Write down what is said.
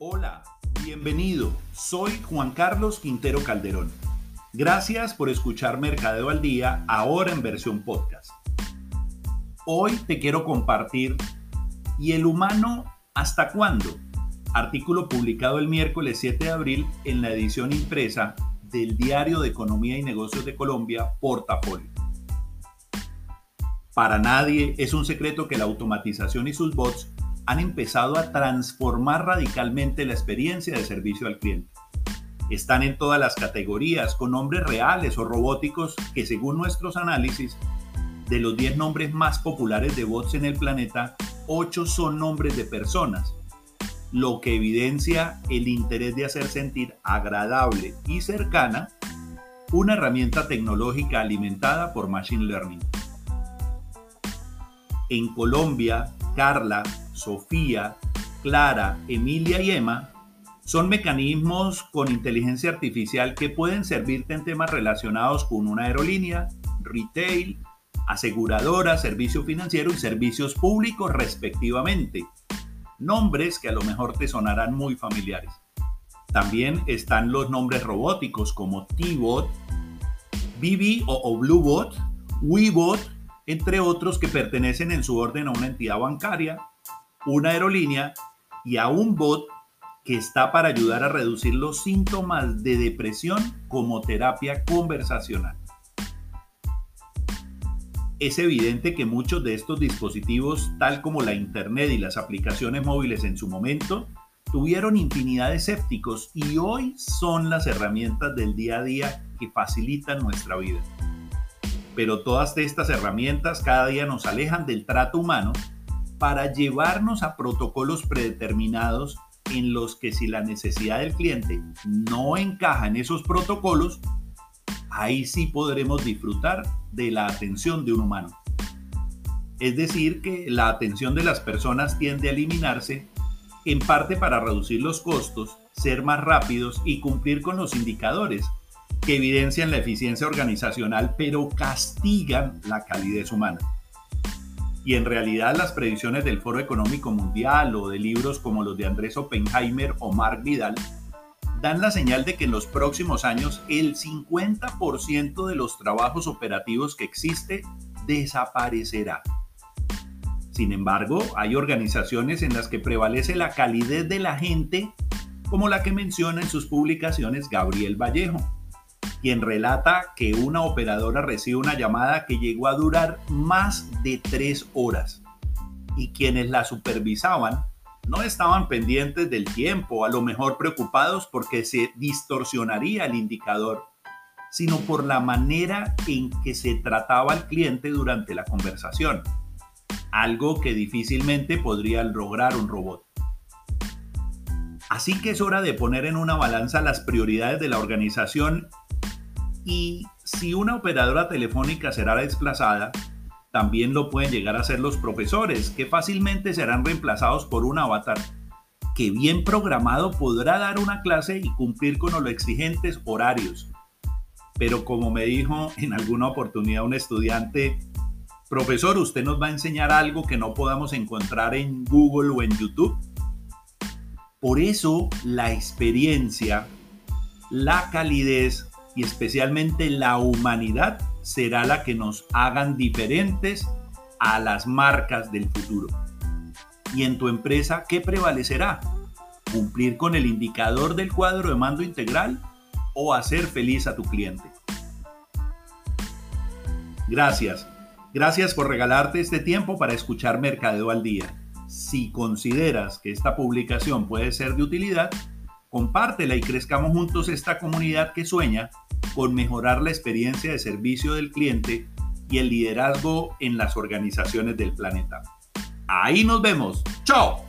Hola, bienvenido. Soy Juan Carlos Quintero Calderón. Gracias por escuchar Mercadeo al Día, ahora en versión podcast. Hoy te quiero compartir ¿Y el humano hasta cuándo? Artículo publicado el miércoles 7 de abril en la edición impresa del Diario de Economía y Negocios de Colombia, Portafolio. Para nadie es un secreto que la automatización y sus bots han empezado a transformar radicalmente la experiencia de servicio al cliente. Están en todas las categorías, con nombres reales o robóticos que según nuestros análisis, de los 10 nombres más populares de bots en el planeta, 8 son nombres de personas, lo que evidencia el interés de hacer sentir agradable y cercana una herramienta tecnológica alimentada por Machine Learning. En Colombia, Carla, Sofía, Clara, Emilia y Emma son mecanismos con inteligencia artificial que pueden servirte en temas relacionados con una aerolínea, retail, aseguradora, servicio financiero y servicios públicos respectivamente. Nombres que a lo mejor te sonarán muy familiares. También están los nombres robóticos como T-Bot, BB o, Bluebot, WeBot, entre otros que pertenecen en su orden a una entidad bancaria, una aerolínea y a un bot que está para ayudar a reducir los síntomas de depresión como terapia conversacional. Es evidente que muchos de estos dispositivos, tal como la Internet y las aplicaciones móviles en su momento, tuvieron infinidad de escépticos y hoy son las herramientas del día a día que facilitan nuestra vida. Pero todas estas herramientas cada día nos alejan del trato humano para llevarnos a protocolos predeterminados en los que si la necesidad del cliente no encaja en esos protocolos, ahí sí podremos disfrutar de la atención de un humano. Es decir, que la atención de las personas tiende a eliminarse en parte para reducir los costos, ser más rápidos y cumplir con los indicadores que evidencian la eficiencia organizacional pero castigan la calidez humana. Y en realidad las predicciones del Foro Económico Mundial o de libros como los de Andrés Oppenheimer o Mark Vidal dan la señal de que en los próximos años el 50% de los trabajos operativos que existe desaparecerá. Sin embargo, hay organizaciones en las que prevalece la calidez de la gente, como la que menciona en sus publicaciones Gabriel Vallejo quien relata que una operadora recibe una llamada que llegó a durar más de tres horas y quienes la supervisaban no estaban pendientes del tiempo, a lo mejor preocupados porque se distorsionaría el indicador, sino por la manera en que se trataba al cliente durante la conversación, algo que difícilmente podría lograr un robot. Así que es hora de poner en una balanza las prioridades de la organización y si una operadora telefónica será desplazada, también lo pueden llegar a ser los profesores, que fácilmente serán reemplazados por un avatar que bien programado podrá dar una clase y cumplir con los exigentes horarios. Pero como me dijo en alguna oportunidad un estudiante, profesor, ¿usted nos va a enseñar algo que no podamos encontrar en Google o en YouTube? Por eso la experiencia, la calidez y especialmente la humanidad será la que nos hagan diferentes a las marcas del futuro. Y en tu empresa, ¿qué prevalecerá? ¿Cumplir con el indicador del cuadro de mando integral o hacer feliz a tu cliente? Gracias. Gracias por regalarte este tiempo para escuchar Mercadeo al Día. Si consideras que esta publicación puede ser de utilidad, compártela y crezcamos juntos esta comunidad que sueña con mejorar la experiencia de servicio del cliente y el liderazgo en las organizaciones del planeta. Ahí nos vemos. ¡Chao!